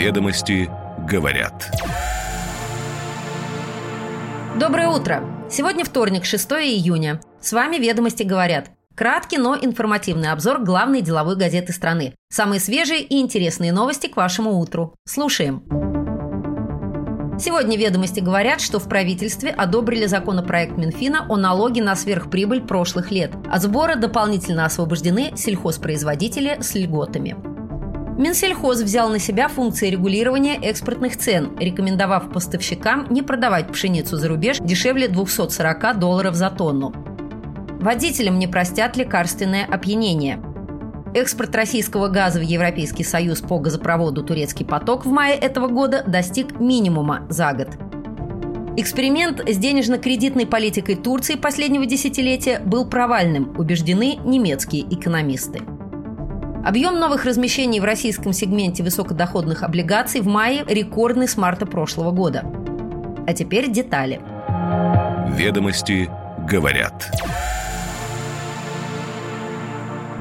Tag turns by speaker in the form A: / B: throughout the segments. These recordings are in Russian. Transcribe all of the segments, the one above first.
A: Ведомости говорят.
B: Доброе утро! Сегодня вторник, 6 июня. С вами «Ведомости говорят». Краткий, но информативный обзор главной деловой газеты страны. Самые свежие и интересные новости к вашему утру. Слушаем. Сегодня ведомости говорят, что в правительстве одобрили законопроект Минфина о налоге на сверхприбыль прошлых лет. От сбора дополнительно освобождены сельхозпроизводители с льготами. Минсельхоз взял на себя функции регулирования экспортных цен, рекомендовав поставщикам не продавать пшеницу за рубеж дешевле 240 долларов за тонну. Водителям не простят лекарственное опьянение. Экспорт российского газа в Европейский Союз по газопроводу «Турецкий поток» в мае этого года достиг минимума за год. Эксперимент с денежно-кредитной политикой Турции последнего десятилетия был провальным, убеждены немецкие экономисты. Объем новых размещений в российском сегменте высокодоходных облигаций в мае рекордный с марта прошлого года. А теперь детали.
A: Ведомости говорят.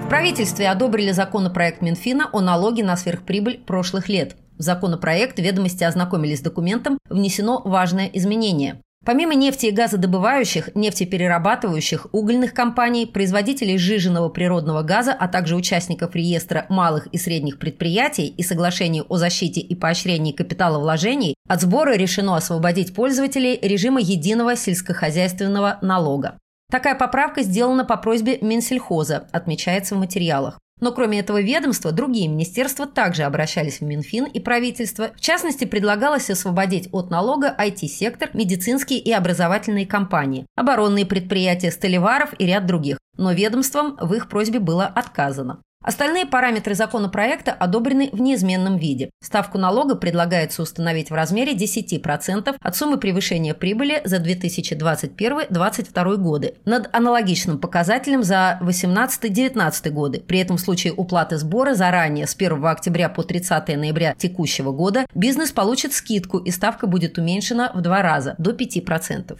B: В правительстве одобрили законопроект Минфина о налоге на сверхприбыль прошлых лет. В законопроект ведомости ознакомились с документом, внесено важное изменение. Помимо нефти и газодобывающих, нефтеперерабатывающих, угольных компаний, производителей сжиженного природного газа, а также участников реестра малых и средних предприятий и соглашений о защите и поощрении капиталовложений, от сбора решено освободить пользователей режима единого сельскохозяйственного налога. Такая поправка сделана по просьбе Минсельхоза, отмечается в материалах. Но кроме этого ведомства, другие министерства также обращались в Минфин и правительство. В частности, предлагалось освободить от налога IT-сектор, медицинские и образовательные компании, оборонные предприятия, столеваров и ряд других. Но ведомствам в их просьбе было отказано. Остальные параметры законопроекта одобрены в неизменном виде. Ставку налога предлагается установить в размере 10% от суммы превышения прибыли за 2021-2022 годы над аналогичным показателем за 2018-2019 годы. При этом в случае уплаты сбора заранее с 1 октября по 30 ноября текущего года бизнес получит скидку и ставка будет уменьшена в два раза до 5%.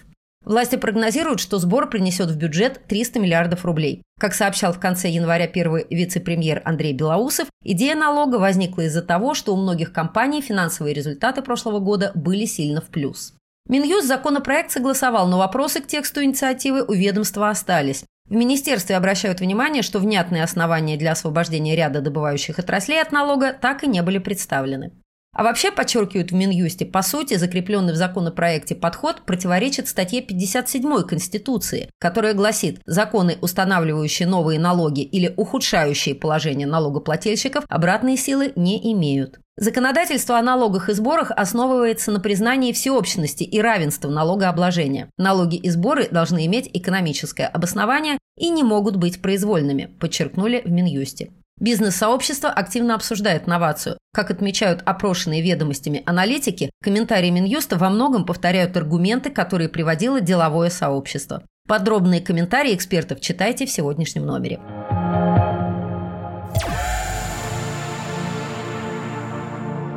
B: Власти прогнозируют, что сбор принесет в бюджет 300 миллиардов рублей. Как сообщал в конце января первый вице-премьер Андрей Белоусов, идея налога возникла из-за того, что у многих компаний финансовые результаты прошлого года были сильно в плюс. Минюст законопроект согласовал, но вопросы к тексту инициативы у ведомства остались. В министерстве обращают внимание, что внятные основания для освобождения ряда добывающих отраслей от налога так и не были представлены. А вообще, подчеркивают в Минюсте, по сути, закрепленный в законопроекте подход противоречит статье 57 Конституции, которая гласит, законы, устанавливающие новые налоги или ухудшающие положение налогоплательщиков, обратные силы не имеют. Законодательство о налогах и сборах основывается на признании всеобщности и равенства налогообложения. Налоги и сборы должны иметь экономическое обоснование и не могут быть произвольными, подчеркнули в Минюсте. Бизнес-сообщество активно обсуждает новацию. Как отмечают опрошенные ведомостями аналитики, комментарии Минюста во многом повторяют аргументы, которые приводило деловое сообщество. Подробные комментарии экспертов читайте в сегодняшнем номере.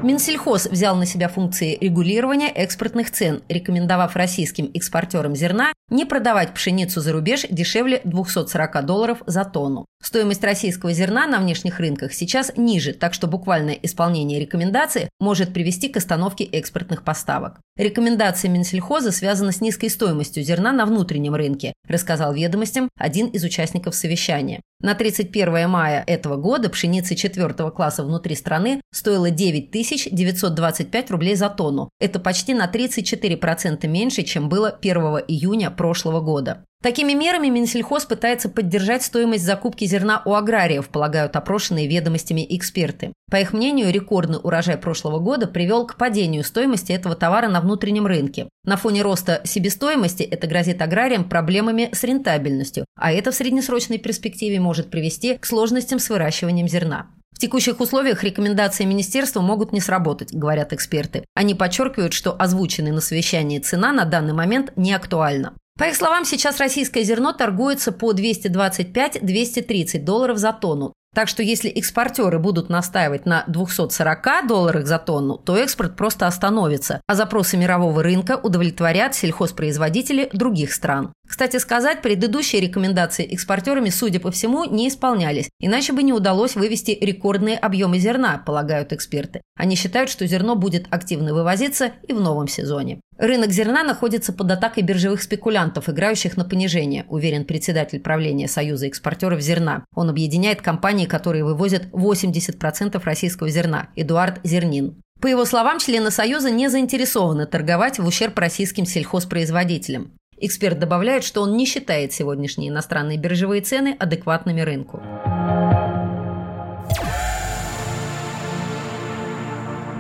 B: Минсельхоз взял на себя функции регулирования экспортных цен, рекомендовав российским экспортерам зерна не продавать пшеницу за рубеж дешевле 240 долларов за тонну. Стоимость российского зерна на внешних рынках сейчас ниже, так что буквальное исполнение рекомендации может привести к остановке экспортных поставок. Рекомендация Минсельхоза связана с низкой стоимостью зерна на внутреннем рынке, рассказал ведомостям один из участников совещания. На 31 мая этого года пшеница четвертого класса внутри страны стоила 9 925 рублей за тонну. Это почти на 34% меньше, чем было 1 июня прошлого года. Такими мерами Минсельхоз пытается поддержать стоимость закупки зерна у аграриев, полагают опрошенные ведомостями эксперты. По их мнению, рекордный урожай прошлого года привел к падению стоимости этого товара на внутреннем рынке. На фоне роста себестоимости это грозит аграриям проблемами с рентабельностью, а это в среднесрочной перспективе может привести к сложностям с выращиванием зерна. Текущих условиях рекомендации министерства могут не сработать, говорят эксперты. Они подчеркивают, что озвученная на совещании цена на данный момент не актуальна. По их словам, сейчас российское зерно торгуется по 225-230 долларов за тонну. Так что если экспортеры будут настаивать на 240 долларах за тонну, то экспорт просто остановится, а запросы мирового рынка удовлетворят сельхозпроизводители других стран. Кстати сказать, предыдущие рекомендации экспортерами, судя по всему, не исполнялись, иначе бы не удалось вывести рекордные объемы зерна, полагают эксперты. Они считают, что зерно будет активно вывозиться и в новом сезоне. Рынок зерна находится под атакой биржевых спекулянтов, играющих на понижение, уверен председатель правления Союза экспортеров зерна. Он объединяет компании, которые вывозят 80% российского зерна. Эдуард Зернин. По его словам, члены Союза не заинтересованы торговать в ущерб российским сельхозпроизводителям. Эксперт добавляет, что он не считает сегодняшние иностранные биржевые цены адекватными рынку.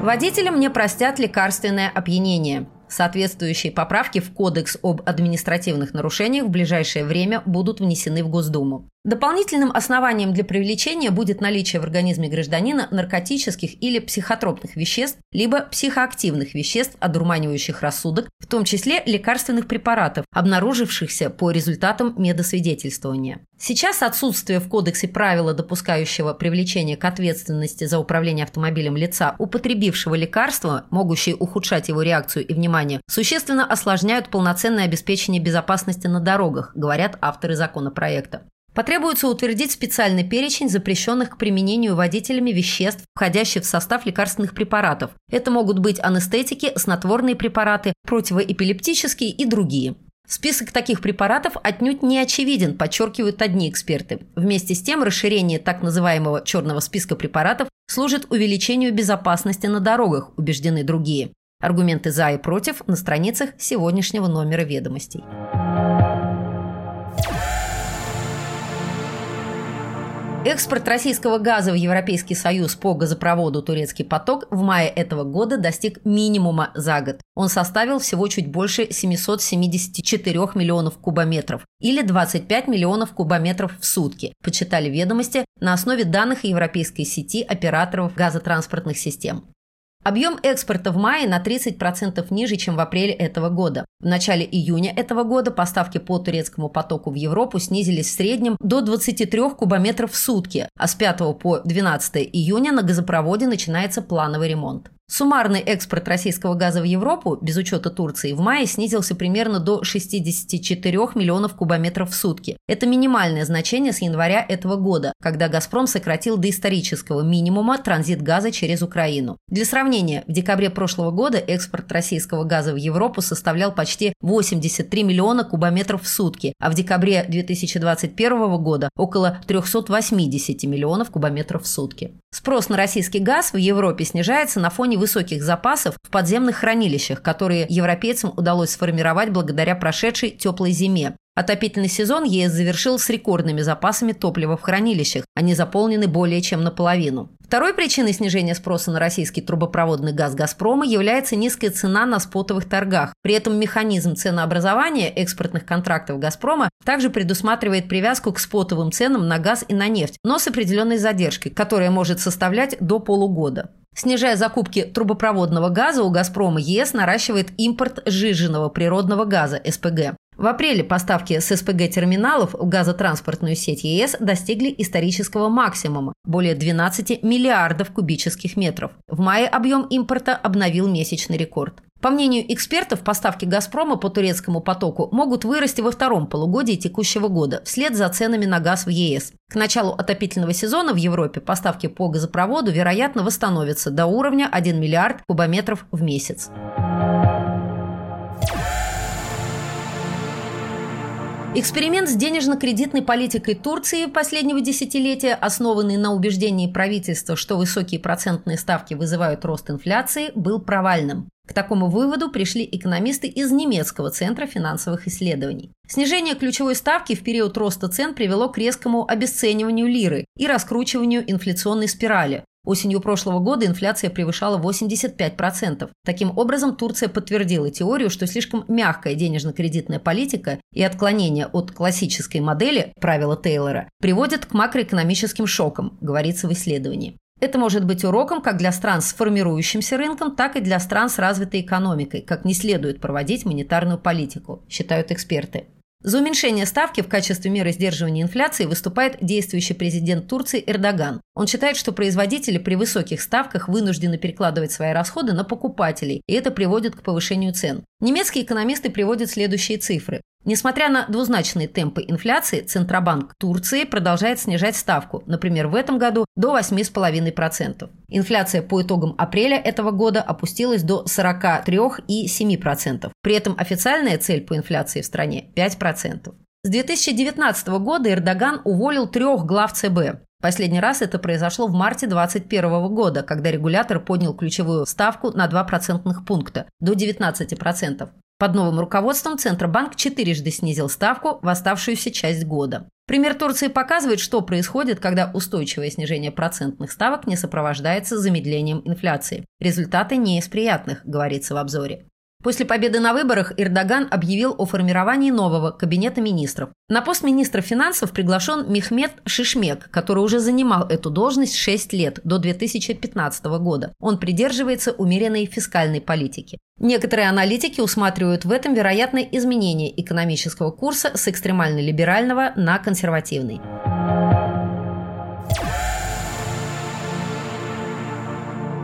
B: Водителям не простят лекарственное опьянение. Соответствующие поправки в Кодекс об административных нарушениях в ближайшее время будут внесены в Госдуму. Дополнительным основанием для привлечения будет наличие в организме гражданина наркотических или психотропных веществ, либо психоактивных веществ, одурманивающих рассудок, в том числе лекарственных препаратов, обнаружившихся по результатам медосвидетельствования. Сейчас отсутствие в кодексе правила, допускающего привлечение к ответственности за управление автомобилем лица, употребившего лекарства, могущие ухудшать его реакцию и внимание, существенно осложняют полноценное обеспечение безопасности на дорогах, говорят авторы законопроекта. Потребуется утвердить специальный перечень запрещенных к применению водителями веществ, входящих в состав лекарственных препаратов. Это могут быть анестетики, снотворные препараты, противоэпилептические и другие. Список таких препаратов отнюдь не очевиден, подчеркивают одни эксперты. Вместе с тем, расширение так называемого черного списка препаратов служит увеличению безопасности на дорогах, убеждены другие. Аргументы «за» и «против» на страницах сегодняшнего номера ведомостей. Экспорт российского газа в Европейский Союз по газопроводу «Турецкий поток» в мае этого года достиг минимума за год. Он составил всего чуть больше 774 миллионов кубометров или 25 миллионов кубометров в сутки, почитали ведомости на основе данных европейской сети операторов газотранспортных систем. Объем экспорта в мае на 30% ниже, чем в апреле этого года. В начале июня этого года поставки по турецкому потоку в Европу снизились в среднем до 23 кубометров в сутки, а с 5 по 12 июня на газопроводе начинается плановый ремонт. Суммарный экспорт российского газа в Европу, без учета Турции, в мае снизился примерно до 64 миллионов кубометров в сутки. Это минимальное значение с января этого года, когда «Газпром» сократил до исторического минимума транзит газа через Украину. Для сравнения, в декабре прошлого года экспорт российского газа в Европу составлял почти 83 миллиона кубометров в сутки, а в декабре 2021 года около 380 миллионов кубометров в сутки. Спрос на российский газ в Европе снижается на фоне высоких запасов в подземных хранилищах, которые европейцам удалось сформировать благодаря прошедшей теплой зиме. Отопительный сезон ЕС завершил с рекордными запасами топлива в хранилищах. Они заполнены более чем наполовину. Второй причиной снижения спроса на российский трубопроводный газ «Газпрома» является низкая цена на спотовых торгах. При этом механизм ценообразования экспортных контрактов «Газпрома» также предусматривает привязку к спотовым ценам на газ и на нефть, но с определенной задержкой, которая может составлять до полугода. Снижая закупки трубопроводного газа, у «Газпрома» ЕС наращивает импорт сжиженного природного газа – СПГ. В апреле поставки с СПГ-терминалов в газотранспортную сеть ЕС достигли исторического максимума – более 12 миллиардов кубических метров. В мае объем импорта обновил месячный рекорд. По мнению экспертов, поставки «Газпрома» по турецкому потоку могут вырасти во втором полугодии текущего года, вслед за ценами на газ в ЕС. К началу отопительного сезона в Европе поставки по газопроводу, вероятно, восстановятся до уровня 1 миллиард кубометров в месяц. Эксперимент с денежно-кредитной политикой Турции последнего десятилетия, основанный на убеждении правительства, что высокие процентные ставки вызывают рост инфляции, был провальным. К такому выводу пришли экономисты из немецкого центра финансовых исследований. Снижение ключевой ставки в период роста цен привело к резкому обесцениванию лиры и раскручиванию инфляционной спирали, Осенью прошлого года инфляция превышала 85%. Таким образом, Турция подтвердила теорию, что слишком мягкая денежно-кредитная политика и отклонение от классической модели правила Тейлора приводят к макроэкономическим шокам, говорится в исследовании. Это может быть уроком как для стран с формирующимся рынком, так и для стран с развитой экономикой, как не следует проводить монетарную политику, считают эксперты. За уменьшение ставки в качестве меры сдерживания инфляции выступает действующий президент Турции Эрдоган. Он считает, что производители при высоких ставках вынуждены перекладывать свои расходы на покупателей, и это приводит к повышению цен. Немецкие экономисты приводят следующие цифры. Несмотря на двузначные темпы инфляции, Центробанк Турции продолжает снижать ставку, например, в этом году до 8,5%. Инфляция по итогам апреля этого года опустилась до 43,7%. При этом официальная цель по инфляции в стране – 5%. С 2019 года Эрдоган уволил трех глав ЦБ. Последний раз это произошло в марте 2021 года, когда регулятор поднял ключевую ставку на 2 процентных пункта до 19%. Под новым руководством Центробанк четырежды снизил ставку в оставшуюся часть года. Пример Турции показывает, что происходит, когда устойчивое снижение процентных ставок не сопровождается замедлением инфляции. Результаты не из приятных, говорится в обзоре. После победы на выборах Эрдоган объявил о формировании нового кабинета министров. На пост министра финансов приглашен Мехмед Шишмек, который уже занимал эту должность 6 лет, до 2015 года. Он придерживается умеренной фискальной политики. Некоторые аналитики усматривают в этом вероятное изменение экономического курса с экстремально-либерального на консервативный.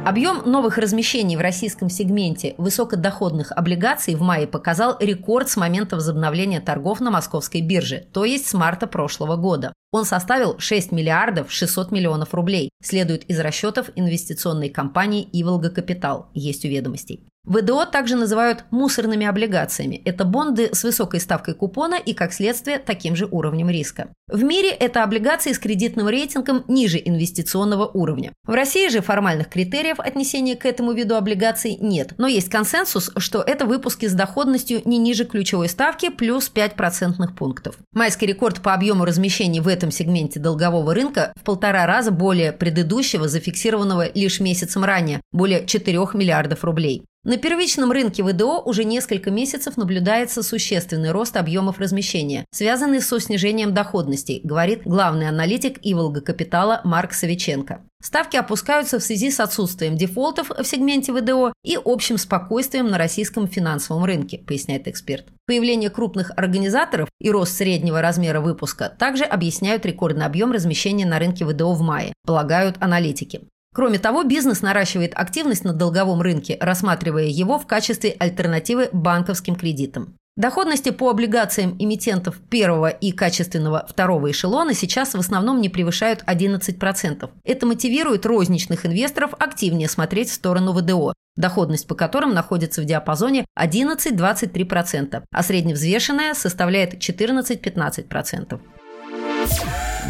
B: Объем новых размещений в российском сегменте высокодоходных облигаций в мае показал рекорд с момента возобновления торгов на московской бирже, то есть с марта прошлого года. Он составил 6 миллиардов 600 миллионов рублей, следует из расчетов инвестиционной компании «Иволга Капитал», есть у ведомостей. ВДО также называют мусорными облигациями. Это бонды с высокой ставкой купона и, как следствие, таким же уровнем риска. В мире это облигации с кредитным рейтингом ниже инвестиционного уровня. В России же формальных критериев отнесения к этому виду облигаций нет, но есть консенсус, что это выпуски с доходностью не ниже ключевой ставки плюс 5 процентных пунктов. Майский рекорд по объему размещений в этом сегменте долгового рынка в полтора раза более предыдущего, зафиксированного лишь месяцем ранее, более 4 миллиардов рублей. На первичном рынке ВДО уже несколько месяцев наблюдается существенный рост объемов размещения, связанный со снижением доходностей, говорит главный аналитик Иволга Капитала Марк Савиченко. Ставки опускаются в связи с отсутствием дефолтов в сегменте ВДО и общим спокойствием на российском финансовом рынке, поясняет эксперт. Появление крупных организаторов и рост среднего размера выпуска также объясняют рекордный объем размещения на рынке ВДО в мае, полагают аналитики. Кроме того, бизнес наращивает активность на долговом рынке, рассматривая его в качестве альтернативы банковским кредитам. Доходности по облигациям эмитентов первого и качественного второго эшелона сейчас в основном не превышают 11%. Это мотивирует розничных инвесторов активнее смотреть в сторону ВДО, доходность по которым находится в диапазоне 11-23%, а средневзвешенная составляет 14-15%.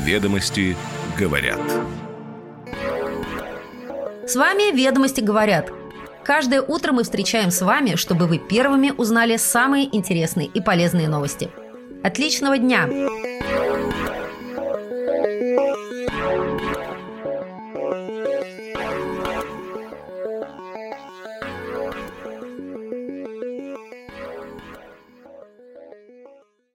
A: Ведомости говорят.
B: С вами «Ведомости говорят». Каждое утро мы встречаем с вами, чтобы вы первыми узнали самые интересные и полезные новости. Отличного дня!